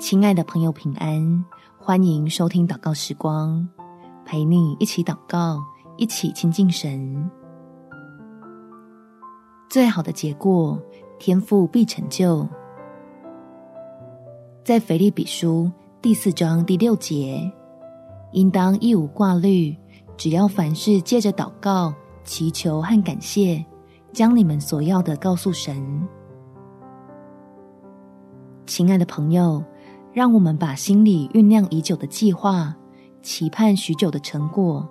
亲爱的朋友，平安！欢迎收听祷告时光，陪你一起祷告，一起亲近神。最好的结果，天赋必成就。在腓立比书第四章第六节，应当一无挂虑，只要凡事借着祷告、祈求和感谢，将你们所要的告诉神。亲爱的朋友。让我们把心里酝酿已久的计划、期盼许久的成果，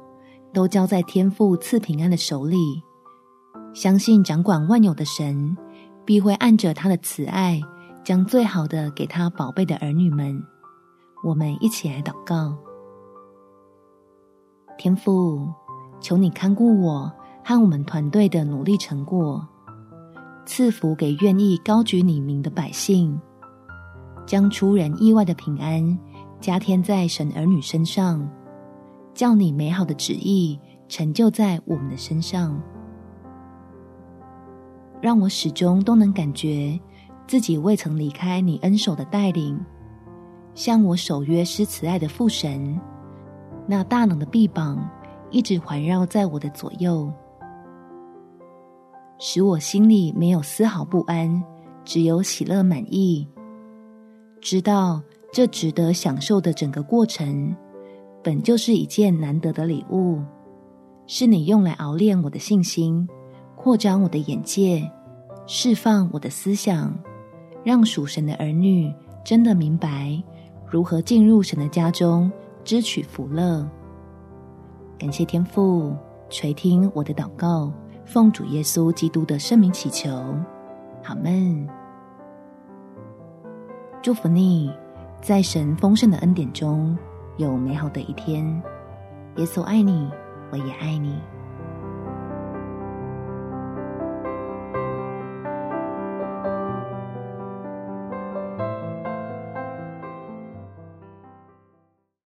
都交在天父赐平安的手里。相信掌管万有的神，必会按着他的慈爱，将最好的给他宝贝的儿女们。我们一起来祷告：天父，求你看顾我和我们团队的努力成果，赐福给愿意高举你名的百姓。将出人意外的平安加添在神儿女身上，叫你美好的旨意成就在我们的身上，让我始终都能感觉自己未曾离开你恩手的带领，像我守约施慈爱的父神，那大能的臂膀一直环绕在我的左右，使我心里没有丝毫不安，只有喜乐满意。知道这值得享受的整个过程，本就是一件难得的礼物，是你用来熬炼我的信心，扩张我的眼界，释放我的思想，让属神的儿女真的明白如何进入神的家中，支取福乐。感谢天父垂听我的祷告，奉主耶稣基督的圣名祈求，阿们。祝福你，在神丰盛的恩典中有美好的一天。耶稣爱你，我也爱你。